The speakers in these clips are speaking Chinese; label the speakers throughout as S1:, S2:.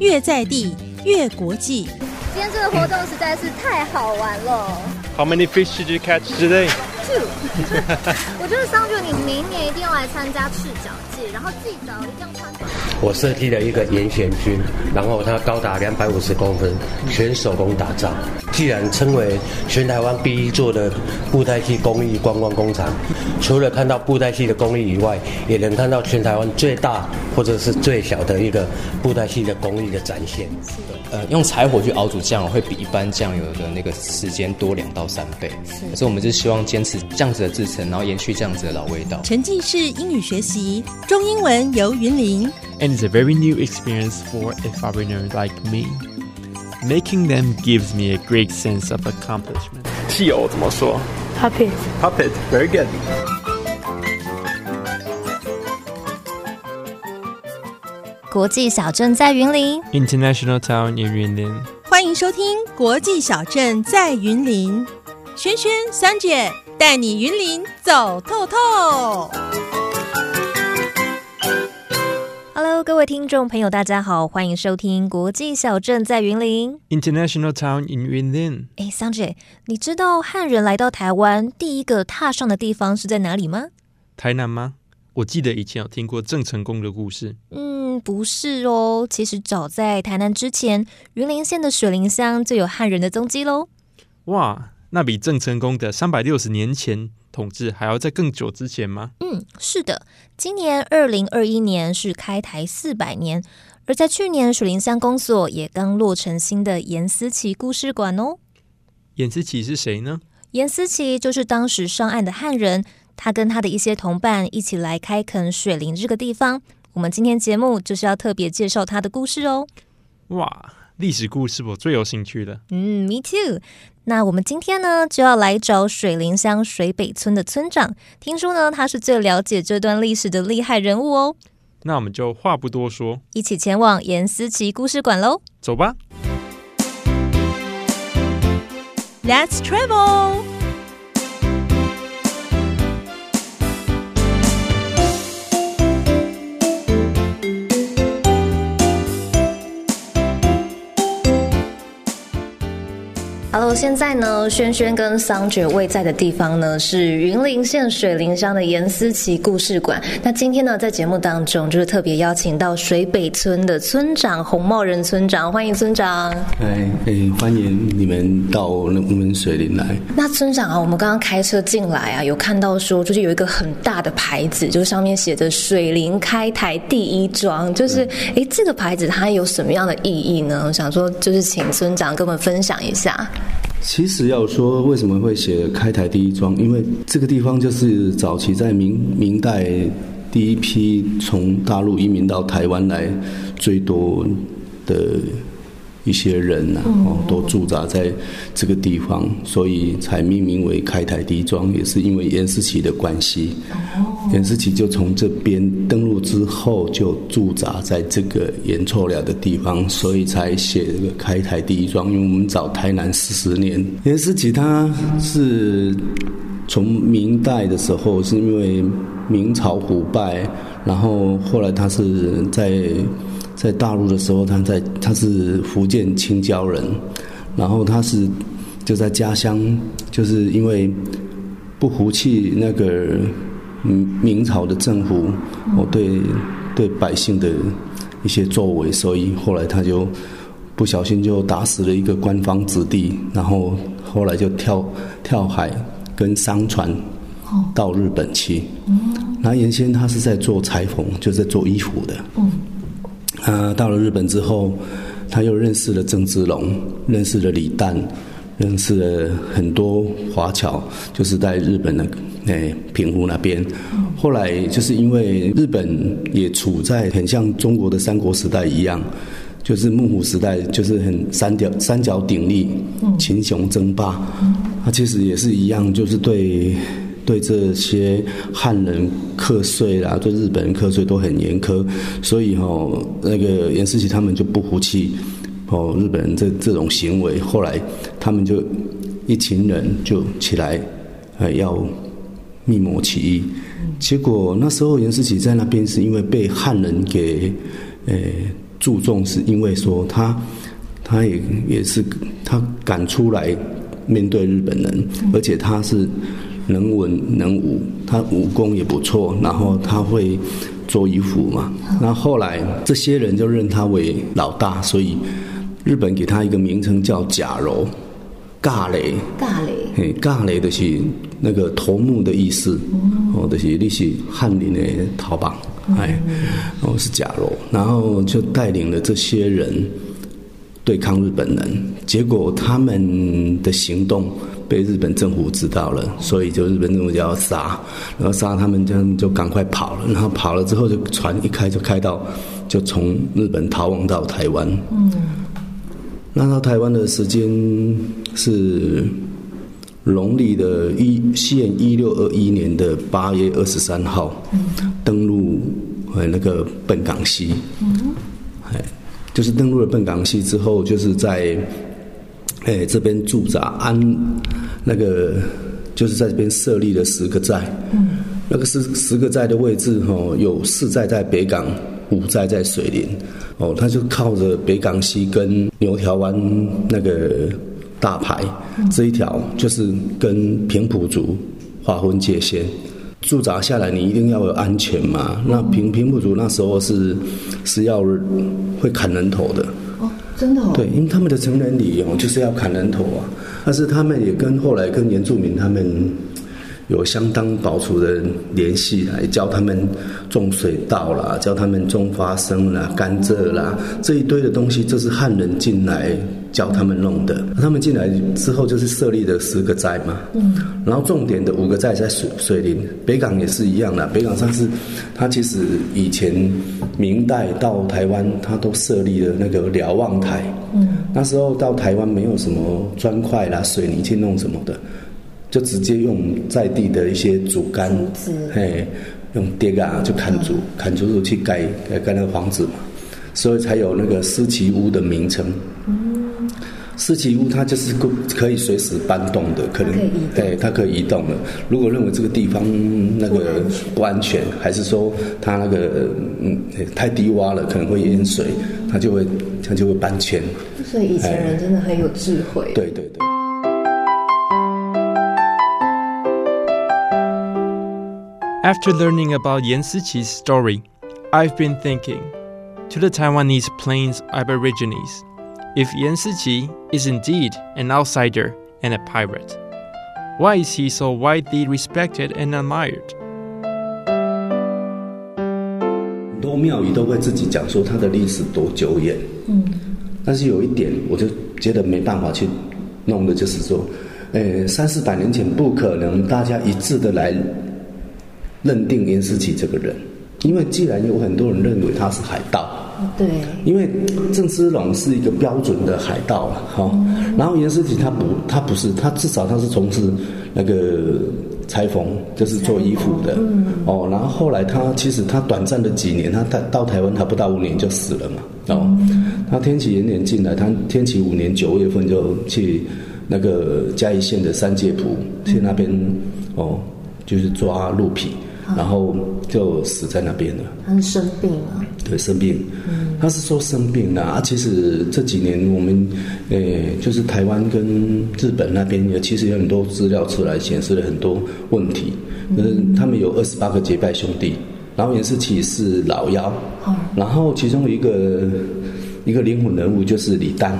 S1: 越在地越国际。
S2: 今天这个活动实在是太好玩了。
S3: How many fish did you catch today?
S2: 我就是桑觉你明年一定要来参加赤脚季，然后记得一定要穿。
S4: 我设计了一个严选军，然后它高达两百五十公分，全手工打造。既然称为全台湾第一座的布袋戏工艺观光工厂，除了看到布袋戏的工艺以外，也能看到全台湾最大或者是最小的一个布袋戏的工艺的展现。
S5: 呃，用柴火去熬煮酱油会比一般酱油的那个时间多两到三倍，是，所以我们就希望坚持这样子的制成，然后延续这样子的老味道。
S1: 沉浸式英语学习，中英文由云林。
S3: And it's a very new experience for a foreigner like me. Making them gives me a great sense of accomplishment. 汽油怎么说
S6: Puppet.
S3: Puppet. Very good.
S2: 国际小镇在云林
S3: ，International town in Yunlin.
S1: 欢迎收听《国际小镇在云林》，轩轩、三姐带你云林走透透。
S2: Hello，各位听众朋友，大家好，欢迎收听《国际小镇在云林》。
S3: International town in Yunlin.
S2: 哎，桑姐，你知道汉人来到台湾第一个踏上的地方是在哪里吗？
S3: 台南吗？我记得以前有听过郑成功的故事。
S2: 嗯，不是哦。其实早在台南之前，云林县的水林乡就有汉人的踪迹喽。
S3: 哇，那比郑成功的三百六十年前统治还要在更久之前吗？
S2: 嗯，是的，今年二零二一年是开台四百年，而在去年水林乡公所也刚落成新的严思琪故事馆哦。
S3: 严思琪是谁呢？
S2: 严思琪就是当时上岸的汉人，他跟他的一些同伴一起来开垦水林这个地方。我们今天节目就是要特别介绍他的故事哦。
S3: 哇，历史故事我最有兴趣的。
S2: 嗯，me too。那我们今天呢，就要来找水林乡水北村的村长。听说呢，他是最了解这段历史的厉害人物哦。
S3: 那我们就话不多说，
S2: 一起前往严思琪故事馆喽。
S3: 走吧。
S1: Let's travel。
S2: Hello，现在呢，轩轩跟桑觉位在的地方呢是云林县水林乡的严思琪故事馆。那今天呢，在节目当中就是特别邀请到水北村的村长洪茂仁村长，欢迎村长。
S7: 哎哎，欢迎你们到我们水林来。
S2: 那村长啊，我们刚刚开车进来啊，有看到说就是有一个很大的牌子，就是上面写着“水林开台第一庄”，就是哎，这个牌子它有什么样的意义呢？我想说，就是请村长跟我们分享一下。
S7: 其实要说为什么会写开台第一庄，因为这个地方就是早期在明明代第一批从大陆移民到台湾来最多的一些人呐、哦，都驻扎在这个地方，所以才命名为开台第一庄，也是因为严思琪的关系。严思琪就从这边登陆之后，就驻扎在这个盐错了的地方，所以才写这个开台第一庄。因为我们找台南四十年，严思琪他是从明代的时候，是因为明朝腐败，然后后来他是在在大陆的时候，他在他是福建青椒人，然后他是就在家乡，就是因为不服气那个嗯明朝的政府，哦对对百姓的一些作为，所以后来他就不小心就打死了一个官方子弟，然后后来就跳跳海跟商船到日本去。那原先他是在做裁缝，就是在做衣服的。啊，到了日本之后，他又认识了郑芝龙，认识了李旦，认识了很多华侨，就是在日本的诶平湖那边。后来就是因为日本也处在很像中国的三国时代一样，就是幕府时代，就是很三角三角鼎立，群雄争霸。他其实也是一样，就是对。对这些汉人课税啦，对日本人课税都很严苛，所以哈、哦，那个严思琪他们就不服气哦，日本人这这种行为，后来他们就一群人就起来，呃，要密谋起义。结果那时候严思琪在那边是因为被汉人给呃注重，是因为说他他也也是他敢出来面对日本人，而且他是能文能武，他武功也不错，然后他会做衣服嘛。那后来这些人就认他为老大，所以日本给他一个名称叫假柔。尬雷，
S2: 尬雷，
S7: 嘿，尬雷的是那个头目的意思，哦，就是你是翰林的逃榜，哎，哦是假柔，然后就带领了这些人对抗日本人，结果他们的行动被日本政府知道了，所以就日本政府就要杀，然后杀他们，这样就赶快跑了，然后跑了之后，就船一开就开到，就从日本逃亡到台湾。嗯。那到台湾的时间是农历的一现一六二一年的八月二十三号，登陆呃那个笨港溪，哎，就是登陆了笨港西之后，就是在哎这边驻扎安那个就是在这边设立了十个寨，嗯那个十十个寨的位置哈，有四寨在北港。五寨在水林，哦，他就靠着北港溪跟牛条湾那个大排这一条，就是跟平埔族划分界限。驻扎下来，你一定要有安全嘛。那平平埔族那时候是是要会砍人头的。
S2: 真的哦？
S7: 对，因为他们的成人礼哦就是要砍人头啊。但是他们也跟后来跟原住民他们。有相当保守的联系来教他们种水稻啦，教他们种花生啦、甘蔗啦，这一堆的东西，这是汉人进来教他们弄的。他们进来之后，就是设立了十个寨嘛。嗯。然后重点的五个寨在水水林，北港也是一样的。北港上是，它其实以前明代到台湾，它都设立了那个瞭望台。嗯。那时候到台湾没有什么砖块啦、水泥去弄什么的。就直接用在地的一些竹竿，嘿，用跌啊就砍竹，砍竹子去盖盖盖那个房子嘛，所以才有那个思奇屋的名称。思奇屋它就是可可以随时搬动的，可能对它可以移动的。如果认为这个地方那个不安全，还是说它那个嗯太低洼了，可能会淹水，它就会它就会搬迁。
S2: 所以以前人真的很有智慧。
S7: 对对对。
S3: After learning about Yan Siqi's story, I've been thinking to the Taiwanese Plains Aborigines if Yan Siqi is indeed an outsider and a pirate, why is he so widely respected and admired?
S7: 很多庙宇都会自己讲说它的历史多久远，嗯，但是有一点我就觉得没办法去弄的，就是说，呃，三四百年前不可能大家一致的来 认定严思琪这个人，因为既然有很多人认为他是海盗，
S2: 对，
S7: 因为郑芝龙是一个标准的海盗了，哈。然后严思琪他不，他不是，他至少他是从事那个裁缝，就是做衣服的，哦。然后后来他其实他短暂的几年，他到到台湾，他不到五年就死了嘛，哦。他天启元年进来，他天启五年九月份就去那个嘉义县的三界埔去那边，哦，就是抓鹿皮。然后就死在那边了。
S2: 他生病了。
S7: 对，生病。嗯，他是说生病了啊。其实这几年我们，呃，就是台湾跟日本那边也其实有很多资料出来，显示了很多问题。嗯，他们有二十八个结拜兄弟，然后严世奇是老幺。然后其中一个一个灵魂人物就是李旦。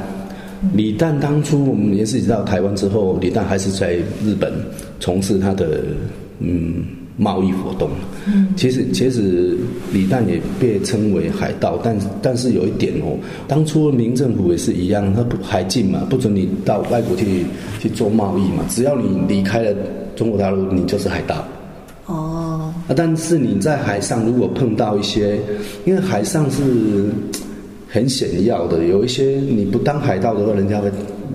S7: 李旦当初我们严世奇到台湾之后，李旦还是在日本从事他的嗯。贸易活动，其实其实李旦也被称为海盗，但但是有一点哦，当初民政府也是一样，他不海禁嘛，不准你到外国去去做贸易嘛，只要你离开了中国大陆，你就是海盗。哦，啊，但是你在海上如果碰到一些，因为海上是很险要的，有一些你不当海盗的话，人家会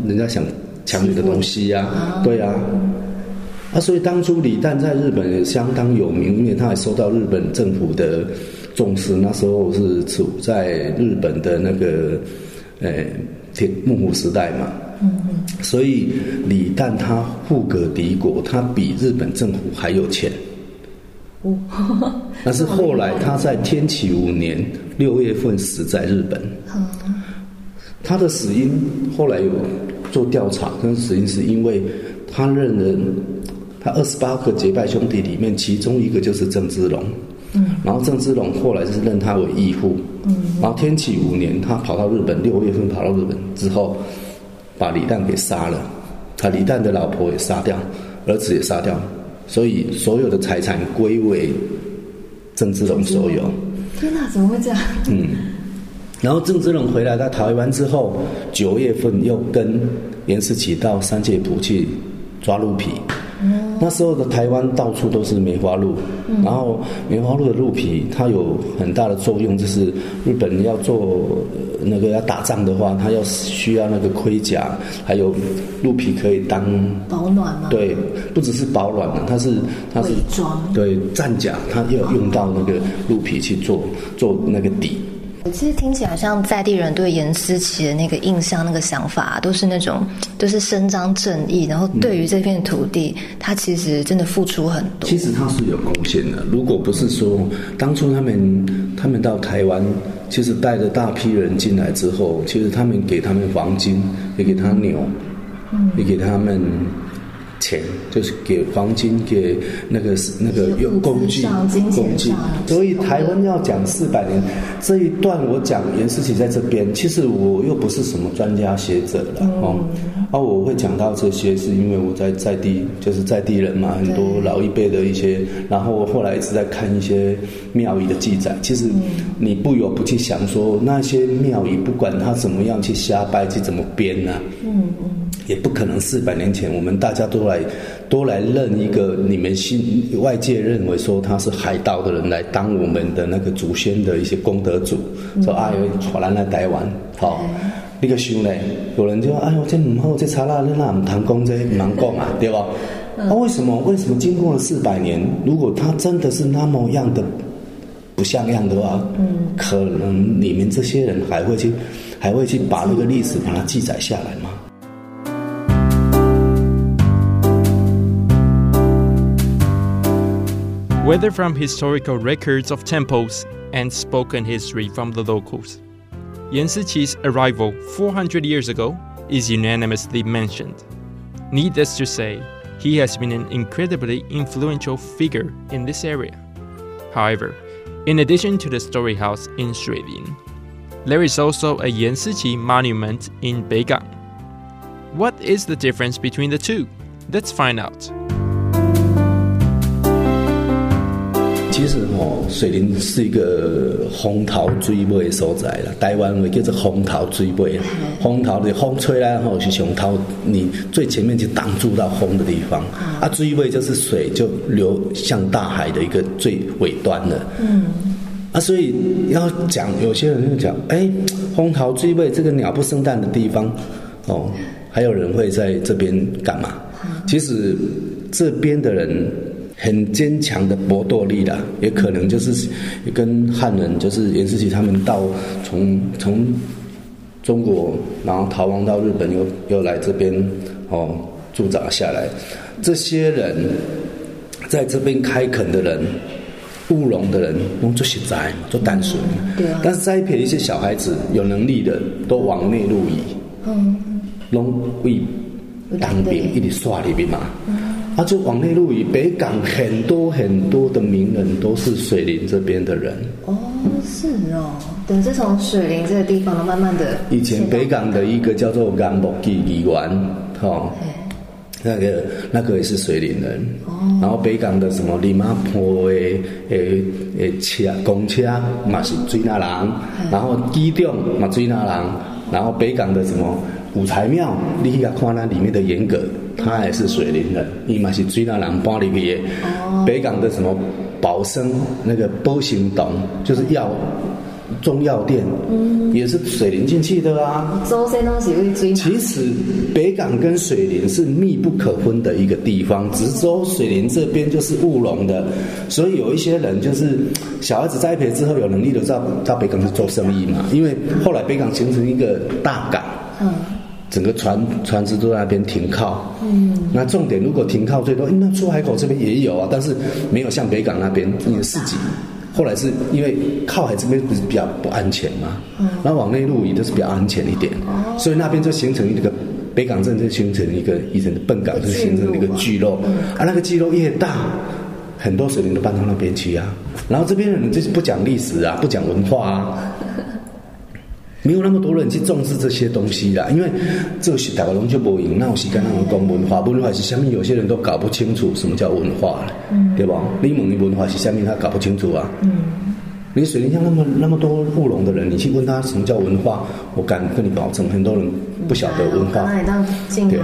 S7: 人家想抢你的东西呀，对呀。啊，所以当初李旦在日本也相当有名，因为他还受到日本政府的重视。那时候是处在日本的那个，呃，铁幕府时代嘛。所以李旦他富可敌国，他比日本政府还有钱。但是后来他在天启五年六月份死在日本。他的死因后来有做调查，跟死因是因为他认人，他二十八个结拜兄弟里面，其中一个就是郑芝龙。嗯，然后郑芝龙后来就是认他为义父。嗯，然后天启五年他跑到日本，六月份跑到日本之后，把李旦给杀了，他李旦的老婆也杀掉，儿子也杀掉，所以所有的财产归为郑芝龙所有。
S2: 天哪，怎么会这样？
S7: 嗯。然后郑芝龙回来到台湾之后，九月份又跟严世奇到三界埔去抓鹿皮。那时候的台湾到处都是梅花鹿，然后梅花鹿的鹿皮它有很大的作用，就是日本要做那个要打仗的话，它要需要那个盔甲，还有鹿皮可以当
S2: 保暖吗？
S7: 对，不只是保暖嘛，它是它是
S2: 装
S7: 对战甲，它要用到那个鹿皮去做做那个底。
S2: 其实听起来像在地人对严思琪的那个印象、那个想法，都是那种都是伸张正义，然后对于这片土地，他其实真的付出很多。
S7: 其实他是有贡献的。如果不是说当初他们他们到台湾，其实带着大批人进来之后，其实他们给他们黄金，也给他牛，也给他们。钱就是给黄金，给那个那个用工具，工具。所以台湾要讲四百年这一段，我讲严思琪在这边，其实我又不是什么专家学者了哦。啊，我会讲到这些，是因为我在在地，就是在地人嘛，很多老一辈的一些，然后后来一直在看一些庙宇的记载。其实你不由不去想说，那些庙宇不管他怎么样去瞎掰，去怎么编呢？嗯嗯。也不可能四百年前，我们大家都来都来认一个你们新外界认为说他是海盗的人来当我们的那个祖先的一些功德主，说哎呦，传来台湾，好，那个想呢，有人就说哎呦，这唔好，这查拉那唔谈公这唔能讲啊，对吧？那为什么？为什么经过了四百年，如果他真的是那么样的不像样的话，嗯，可能你们这些人还会去还会去把那个历史把它记载下来吗
S3: ？whether from historical records of temples and spoken history from the locals. Yan Siqi's arrival 400 years ago is unanimously mentioned. Needless to say, he has been an incredibly influential figure in this area. However, in addition to the story house in Shuilin, there is also a Yan Siqi monument in Beigang. What is the difference between the two? Let's find out.
S7: 其实吼，水林是一个风桃追尾的所在啦。台湾话叫做风桃追尾，风桃的风吹来吼是从桃你最前面就挡住到风的地方，啊，追尾就是水就流向大海的一个最尾端了。嗯，啊，所以要讲有些人就讲，哎，风桃追尾这个鸟不生蛋的地方，哦，还有人会在这边干嘛？其实这边的人。很坚强的搏斗力的，也可能就是跟汉人，就是袁世奇他们到从从中国，然后逃亡到日本，又又来这边哦驻扎下来。这些人在这边开垦的人，务农的人，用做实在嘛，做淡水。
S2: 对啊。
S7: 但是栽培一些小孩子有能力的，都往内陆移。嗯。拢为当兵，一直刷里边嘛。啊，就往内陆以北港很多很多的名人都是水林这边的人。
S2: 哦，是哦，等是从水林这个地方慢慢的。
S7: 以前北港的一个叫做甘木基议员，哈，那个那个也是水林人。哦。然后北港的什么李马坡的诶诶车公车嘛是水那人，然后机场嘛水那人，然后北港的什么五台庙，你去看那里面的严格。他也是水林人，伊嘛是水那人搬里边的。北港的什么宝生那个波行洞，就是药中药店，也是水林进去的啊。
S2: 会追。
S7: 其实北港跟水林是密不可分的一个地方，只是说水林这边就是务农的，所以有一些人就是小孩子栽培之后有能力的到到北港去做生意嘛。因为后来北港形成一个大港。嗯。整个船船只都在那边停靠。嗯，那重点如果停靠最多，那出海口这边也有啊，但是没有像北港那边那个市集。后来是因为靠海这边不是比较不安全嘛，然后往内陆移都是比较安全一点，所以那边就形成一个北港镇就形成一个以前的笨港就形成一个聚落，啊那个聚落越大，很多水灵都搬到那边去啊，然后这边的人就是不讲历史啊，不讲文化啊。没有那么多人去重视这些东西啦，因为这个是大家拢就无用，那有时间那么讲文化，文化是下面？有些人都搞不清楚什么叫文化嗯，对吧？你问你文化是下面，他搞不清楚啊。嗯你水林乡那么那么多务农的人，你去问他什么叫文化，我敢跟你保证，很多人不晓得文化。对，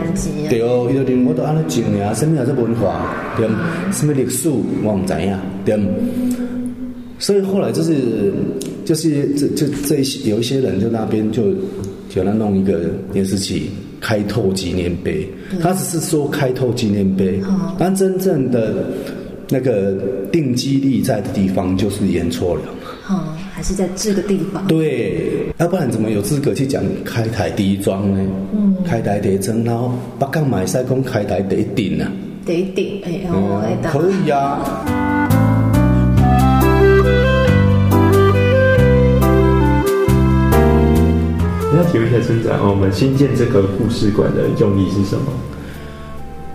S7: 对哦，有的人我都安尼讲呀，什么叫做文化？对，什么历史我唔知呀，对。所以后来就是，就是这这这些有一些人就那边就，叫他弄一个电视机开拓纪念碑，他只是说开拓纪念碑，但真正的那个定基地在的地方就是演错了。
S2: 哦，还是在这个地方。
S7: 对，要不然怎么有资格去讲开台第一庄呢？嗯，开台第一庄，然后八杠买赛公开台第一顶啊。
S2: 第一顶，哎哦，
S7: 可以啊。
S3: 要提问一下村长，我们新建这个故事馆的用意是什么？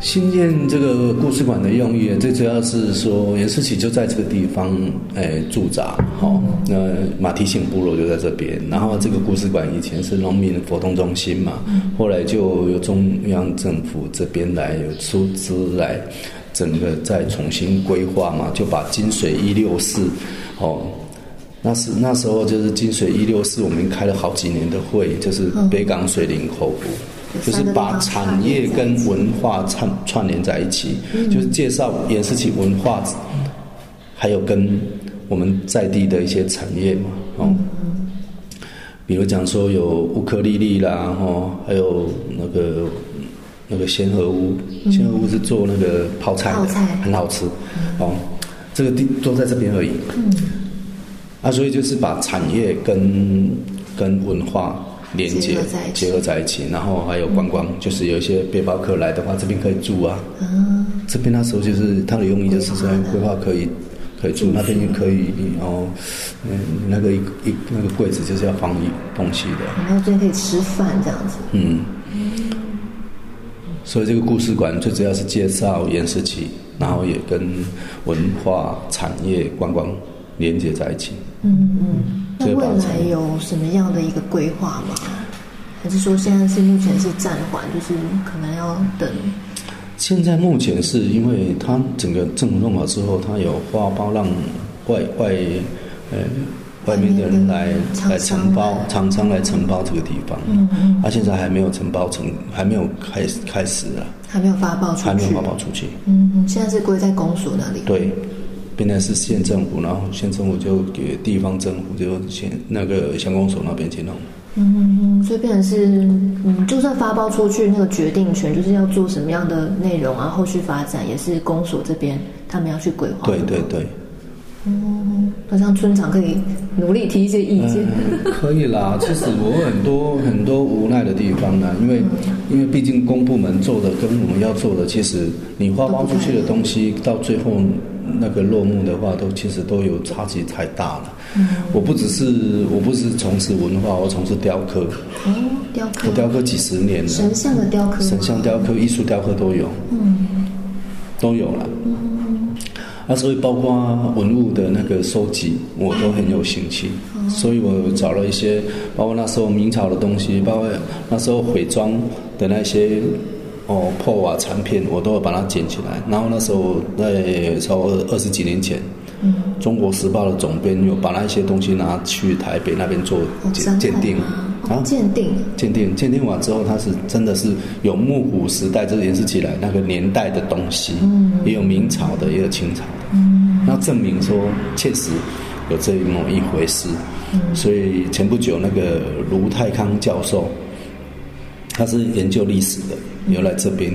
S7: 新建这个故事馆的用意，最主要是说严世奇就在这个地方诶驻扎，好，那马蹄形部落就在这边。然后这个故事馆以前是农民活动中心嘛，后来就由中央政府这边来有出资来整个再重新规划嘛，就把金水一六四，哦。那是那时候就是金水一六四，我们开了好几年的会，就是北港水林口湖，就是把产业跟文化串串联在一起，就是介绍演示起文化，还有跟我们在地的一些产业嘛，哦，比如讲说有乌克丽丽啦，哦，还有那个那个仙鹤屋，仙鹤屋是做那个泡菜的，很好吃，哦，这个地都在这边而已。啊，所以就是把产业跟跟文化连接结合在一起，然后还有观光，就是有一些背包客来的话，这边可以住啊。这边那时候就是它的用意，就是说规划可以可以住，那边也可以然后。嗯，那个一一那个柜子就是要放一东西的。
S2: 然后这边可以吃饭这样子。嗯。
S7: 所以这个故事馆最主要是介绍岩石器，然后也跟文化产业观光。连接在一起。
S2: 嗯嗯，那未来有什么样的一个规划吗？还是说现在是目前是暂缓，就是可能要等？
S7: 现在目前是因为它整个政府弄好之后，它有发包让外外呃外面的人来来承包，厂商来承包这个地方。嗯嗯，它现在还没有承包成，还没有开开始啊，
S2: 还没有发报出去，
S7: 还没有发报出去。
S2: 嗯嗯，现在是归在公所那里。
S7: 对。现在是县政府，然后县政府就给地方政府，就县那个乡公所那边去弄。
S2: 嗯嗯嗯，所以变成是，嗯，就算发包出去，那个决定权就是要做什么样的内容啊，后续发展也是公所这边他们要去规划。
S7: 对对对。
S2: 嗯，好像村长可以努力提一些意见。
S7: 可以啦，其实我很多很多无奈的地方呢，因为因为毕竟公部门做的跟我们要做的，其实你发包出去的东西到最后。那个落幕的话，都其实都有差距太大了。嗯，我不只是我不是从事文化，我从事雕刻。
S2: 哦，雕刻。
S7: 我雕刻几十年了。
S2: 神像的雕刻。
S7: 神像雕刻、艺术雕刻都有。嗯，都有了。嗯，啊，所以包括文物的那个收集，我都很有兴趣。所以我找了一些，包括那时候明朝的东西，包括那时候毁装的那些。哦，破瓦残片我都会把它捡起来。然后那时候在超二二十几年前，嗯，《中国时报》的总编有把那些东西拿去台北那边做鉴鉴定，
S2: 啊，鉴定，
S7: 鉴定，鉴定完之后，它是真的是有木古时代，这演示起来那个年代的东西，嗯，也有明朝的，也有清朝的，嗯，那证明说确实有这么一回事。嗯，所以前不久那个卢泰康教授。他是研究历史的，有来这边，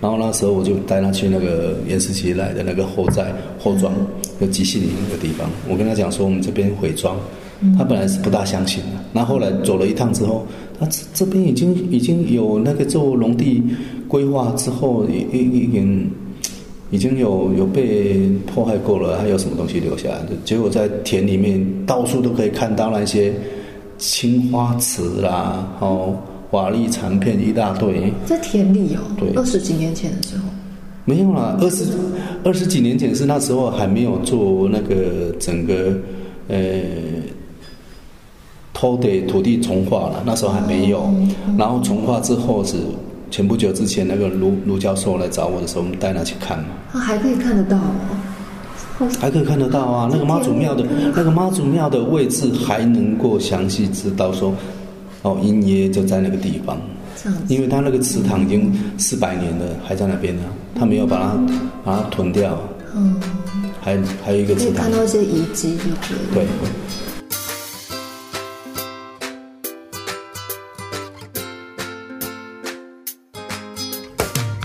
S7: 然后那时候我就带他去那个严世奇来的那个后寨后庄，有集信里那个地方。我跟他讲说，我们这边毁庄，他本来是不大相信的，那后来走了一趟之后，他这这边已经已经有那个做农地规划之后，已已已经已经有有被迫害过了，还有什么东西留下来？结果在田里面到处都可以看到那些青花瓷啦，哦，瓦砾残片一大堆。
S2: 在田里哦，
S7: 对
S2: 二十几年前的时候，
S7: 没有啦，二十二十几年前是那时候还没有做那个整个呃偷的土地重划了，那时候还没有。然后重划之后是前不久之前那个卢卢教授来找我的时候，我们带他去看嘛，
S2: 啊，还可以看得到哦。
S7: 还可以看得到啊。那个妈祖庙的那个妈祖庙的位置还能够详细知道说，哦，阴爷就在那个地方。
S2: 这样子，
S7: 因为他那个祠堂已经四百年了，还在那边呢，他没有把它把它吞掉，
S2: 嗯，
S7: 还还有一个祠堂。
S2: 看，到一些遗迹，就觉得。
S7: 对，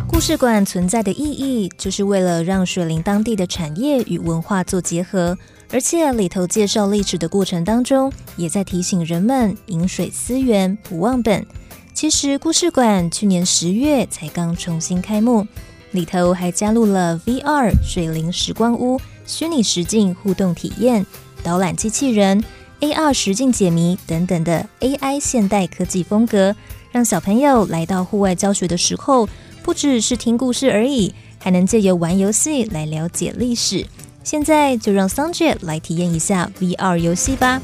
S2: 故事馆存在的意义，就是为了让水林当地的产业与文化做结合，而且里头介绍历史的过程当中，也在提醒人们饮水思源，不忘本。其实故事馆去年十月才刚重新开幕，里头还加入了 VR 水灵时光屋、虚拟实境互动体验、导览机器人、AR 实境解谜等等的 AI 现代科技风格，让小朋友来到户外教学的时候，不只是听故事而已，还能借由玩游戏来了解历史。现在就让桑姐来体验一下 VR 游戏吧。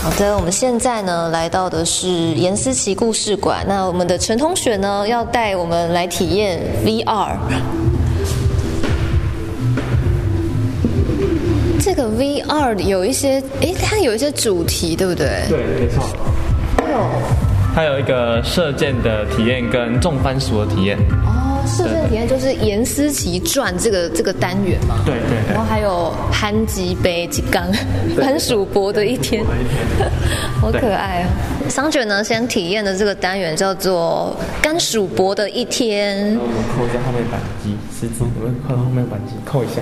S2: 好的，我们现在呢来到的是严思琪故事馆。那我们的陈同学呢要带我们来体验 VR。这个 VR 有一些，诶，它有一些主题，对不对？
S3: 对，没错。它有一个射箭的体验跟种番薯的体验。
S2: 哦，射箭体验就是《严思琪传》这个这个单元嘛。
S3: 对对对
S2: 然后还有憨吉杯吉刚番薯博的一天，好可爱啊。桑卷呢，先体验的这个单元叫做甘薯博的一天。
S3: 我们扣一下后面板机，十字，我们扣后面板机，扣一下，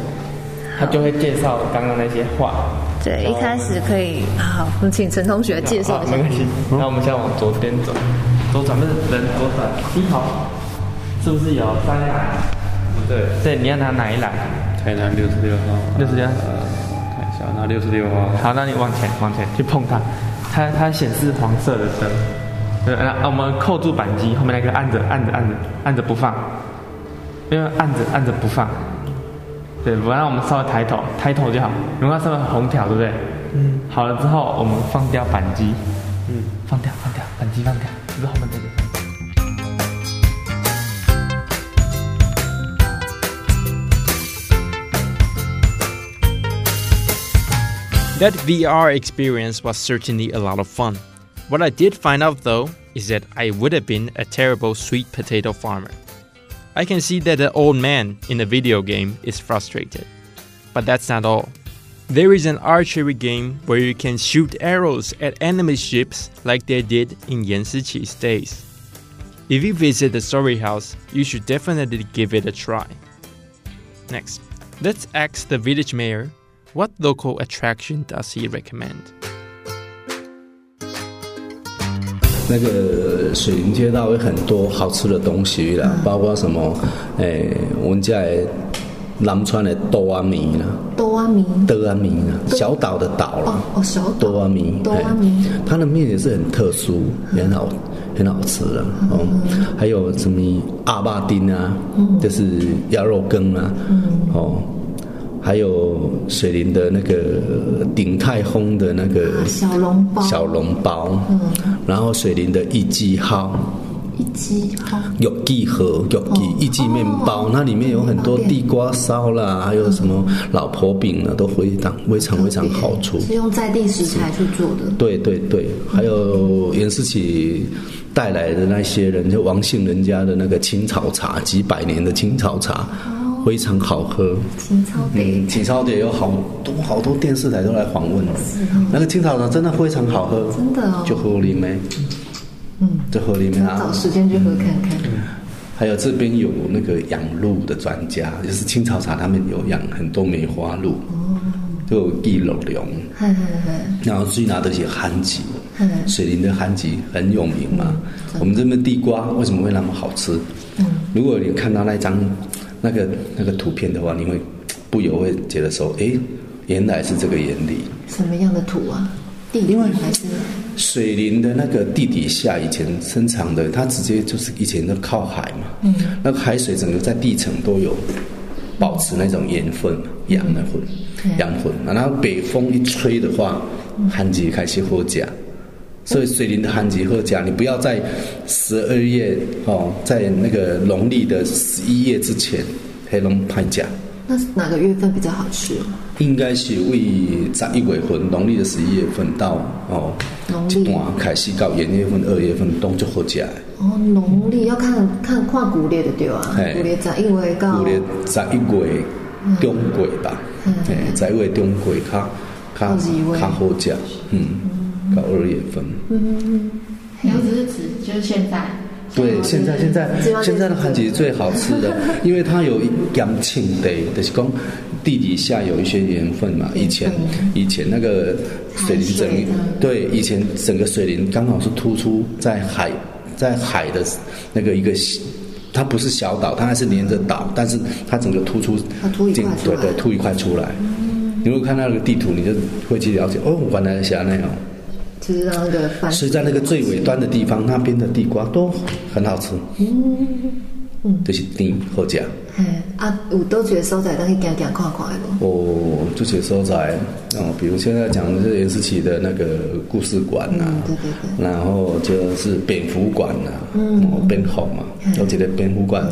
S3: 他就会介绍刚刚那些话。
S2: 对，一开始可以好，我们请陈同学介绍一下
S3: 没。关系。那我们现在往左边走，左转不是人左转，低头，是不是有三栏？不对，对，你要拿哪一栏？
S6: 台南六十六号，
S3: 六十六。
S6: 看一下，那六十六号，
S3: 好，那你往前往前去碰它，它它显示黄色的灯。对，那我们扣住扳机，后面那个按着按着按着按着不放，因为按着按着不放。对，不然我们稍微抬头，抬头就好。你看上面红条，对不对？嗯。好了之后，我们放掉扳机。嗯。放掉，放掉，扳机放掉，就是后面这个。That VR experience was certainly a lot of fun. What I did find out though is that I would have been a terrible sweet potato farmer. I can see that the old man in the video game is frustrated. But that's not all. There is an archery game where you can shoot arrows at enemy ships like they did in Yan Siqi's days. If you visit the story house, you should definitely give it a try. Next, let's ask the village mayor what local attraction does he recommend?
S7: 那个水林街道有很多好吃的东西啦，包括什么，诶、我们家的南川的豆阿米啦，
S2: 多阿米。
S7: 豆阿米啦，小岛的岛啦，
S2: 哦，小岛。
S7: 豆阿米，
S2: 多阿米。
S7: 它的面也是很特殊，也很好，很好吃的哦。还有什么阿巴丁啊，就是鸭肉羹啊，哦，还有水林的那个鼎泰丰的那个
S2: 小笼包。
S7: 小笼包，嗯。然后水林的一季号。
S2: 一鸡好
S7: 有记盒、有记一季面包，那里面有很多地瓜烧啦，还有什么老婆饼啊，都非常非常非常好吃。
S2: 是用在地食材去做的。
S7: 对对对，还有严思琪带来的那些人，就王姓人家的那个青草茶，几百年的青草茶，非常好喝。
S2: 青草得
S7: 嗯，青草店有好多好多电视台都来访问。是，那个青草茶真的非常好喝，
S2: 真的哦。
S7: 就喝里面，嗯，就喝里面啊。
S2: 找时间去喝看看。
S7: 还有这边有那个养鹿的专家，就是青草茶，他们有养很多梅花鹿，哦。就有记录量，
S2: 嘿嘿嘿，
S7: 然后最拿的些旱季，
S2: 嘿。
S7: 水林的旱季很有名嘛。我们这边地瓜为什么会那么好吃？
S2: 嗯。
S7: 如果你看到那张那个那个图片的话，你会不由会觉得说，哎，原来是这个原理。
S2: 什么样的土啊？地因为还是？
S7: 水林的那个地底下以前生长的，它直接就是以前都靠海嘛，嗯，那个海水整个在地层都有保持那种盐分、氧的分、氧分，然后北风一吹的话，旱季开始喝甲，所以水林的旱季喝甲，你不要在十二月哦，在那个农历的十一月之前黑龙派甲。
S2: 那哪个月份比较好吃？
S7: 应该是为十一月份，农历的十一月份到哦，
S2: 农历
S7: 一段开始到元月份、二月份都就好食的。
S2: 哦，农历要看看看古历的对啊，
S7: 嘿
S2: 古历十一月到
S7: 古历十一月中过吧，
S2: 嗯
S7: 嘿，十一月中过较较较好食，嗯，到二月份。
S8: 还有只是指就是现在，
S7: 对，现在现在现在的旱季是最好吃的，因为它有盐庆地，就是讲地底下有一些盐分嘛。以前以前那个水林整对，以前整个水林刚好是突出在海在海的那个一个。它不是小岛，它还是连着岛，但是它整个突出
S2: 它凸一块出来
S7: 对对，凸一块出来。你会看到那个地图，你就会去了解哦，原来是那样。
S2: 就是让那个饭
S7: 在那个最尾端的地方，那边的地瓜都很好吃。嗯嗯，就是甜好食。
S2: 嘿啊，有多觉所在，咱去行行看看的无？
S7: 哦，这些所在哦，比如现在讲的是严思琪的那个故事馆呐、
S2: 嗯对对对
S7: 然后就是蝙蝠馆呐、嗯，哦，蝙蝠嘛，有这个蝙蝠馆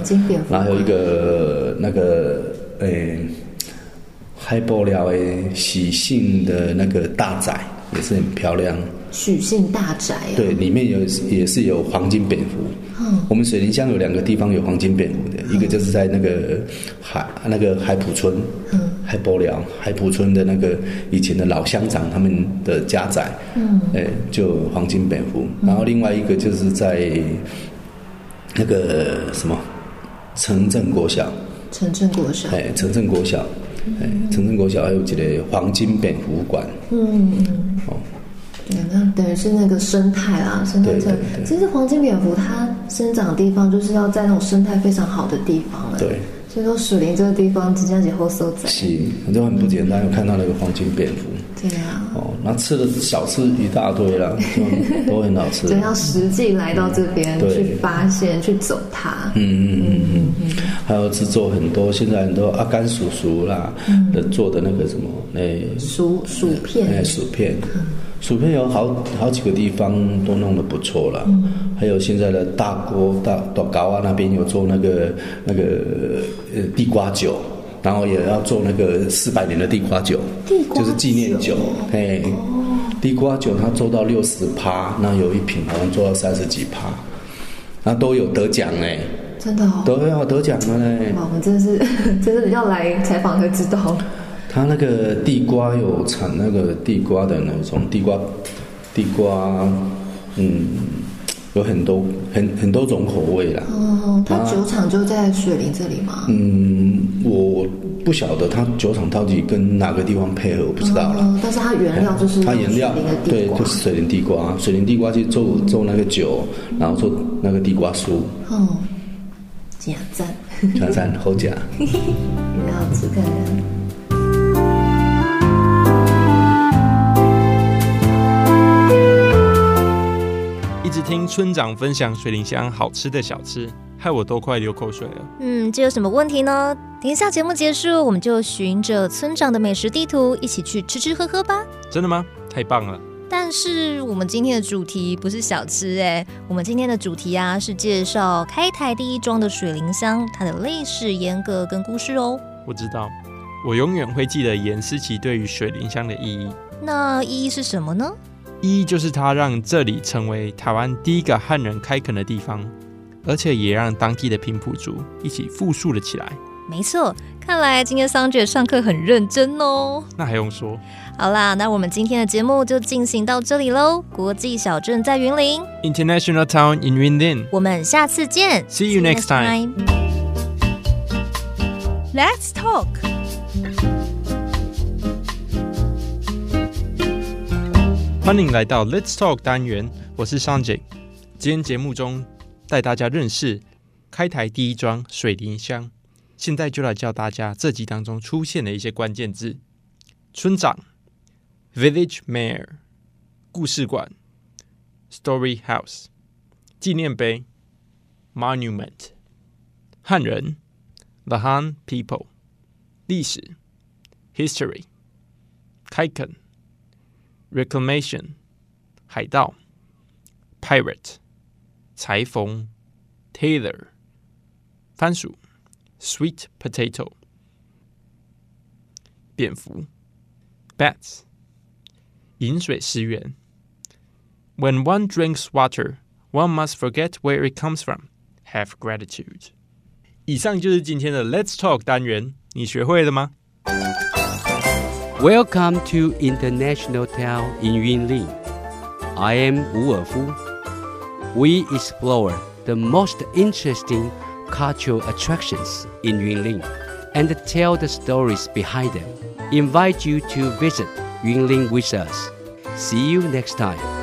S7: 然后有一个那个诶，海波寮的喜庆的那个大仔也是很漂亮。
S2: 许姓大宅啊，
S7: 对，里面有也是有黄金蝙蝠。
S2: 嗯。
S7: 我们水林乡有两个地方有黄金蝙蝠的，一个就是在那个海那个海浦村，
S2: 嗯。
S7: 海波寮海浦村的那个以前的老乡长他们的家宅，
S2: 嗯，
S7: 哎，就有黄金蝙蝠。然后另外一个就是在那个什么城镇国小，
S2: 城镇国小，
S7: 哎，城镇国小，哎，城镇国小还有一个黄金蝙蝠馆，
S2: 嗯嗯，
S7: 哦。
S2: 对，那等于是那个生态啦，生态这
S7: 对对对
S2: 其实黄金蝙蝠它生长的地方就是要在那种生态非常好的地方了。
S7: 对，
S2: 所以说水林这个地方，直接以后收窄。
S7: 是，就很不简单。有看到那个黄金蝙蝠，
S2: 对啊，
S7: 哦，那吃的小吃一大堆啦，就都很好吃。
S2: 就要实际来到这边去发现、去走它。
S7: 嗯嗯嗯嗯，还有制作很多，现在很多阿甘叔叔啦的做的那个什么，那，
S2: 薯薯片，
S7: 哎，薯片，薯片有好好几个地方都弄得不错啦。还有现在的大锅大大高啊那边有做那个那个呃地瓜酒。然后也要做那个四百年的地瓜酒，
S2: 地瓜
S7: 就是纪念酒
S2: 酒，
S7: 嘿，地瓜酒它做到六十趴，那有一瓶好像做到三十几趴，那都有得奖哎，
S2: 真的哦。
S7: 都要得奖了嘞。
S2: 哇，我们真的是，真的要来采访才知道。
S7: 它那个地瓜有产那个地瓜的那种地瓜，地瓜，嗯，有很多很很多种口味啦。
S2: 哦，它酒厂就在水林这里吗？
S7: 嗯，我不晓得它酒厂到底跟哪个地方配合，我不知道了。
S2: 哦，但是它原料就是
S7: 它原料对，就是水林地瓜，水林地瓜去做做那个酒，然后做那个地瓜酥，
S2: 哦，假赞，
S7: 全山好假。
S2: 也要吃看看。
S3: 直听村长分享水林乡好吃的小吃，害我都快流口水了。
S9: 嗯，这有什么问题呢？等一下节目结束，我们就循着村长的美食地图一起去吃吃喝喝吧。
S3: 真的吗？太棒了！
S9: 但是我们今天的主题不是小吃哎，我们今天的主题啊是介绍开台第一庄的水林香它的历史严格跟故事哦。
S3: 我知道，我永远会记得严思琪对于水林香的意义。
S9: 那意义是什么呢？
S3: 意义就是它让这里成为台湾第一个汉人开垦的地方，而且也让当地的平埔族一起复述了起来。
S9: 没错，看来今天桑姐上课很认真哦。
S3: 那还用说
S9: 好啦，那我们今天的节目就进行到这里喽。国际小镇在云林
S3: ，，International Town in Yunlin。
S9: 我们下次见
S3: See you next time.
S1: Let's talk。
S3: 欢迎来到 Let's Talk 单元，我是 Sanjay。今天节目中带大家认识开台第一桩水林乡。现在就来教大家这集当中出现的一些关键字：村长 （Village Mayor）、故事馆 （Story House）、纪念碑 （Monument）、汉人 （The Han People）、历史 （History）、开垦 （Reclamation）、海盗 （Pirate）、裁缝 （Tailor）、番薯。sweet potato，蝙蝠，bats，饮水思源。When one drinks water, one must forget where it comes from. Have gratitude. 以上就是今天的 Let's Talk 单元，你学会了吗？
S10: Welcome to International Town in Yunlin. I am Wu Erfu. We explore the most interesting cultural attractions in Yunlin and tell the stories behind them. Invite you to visit Yunlin with us. See you next time.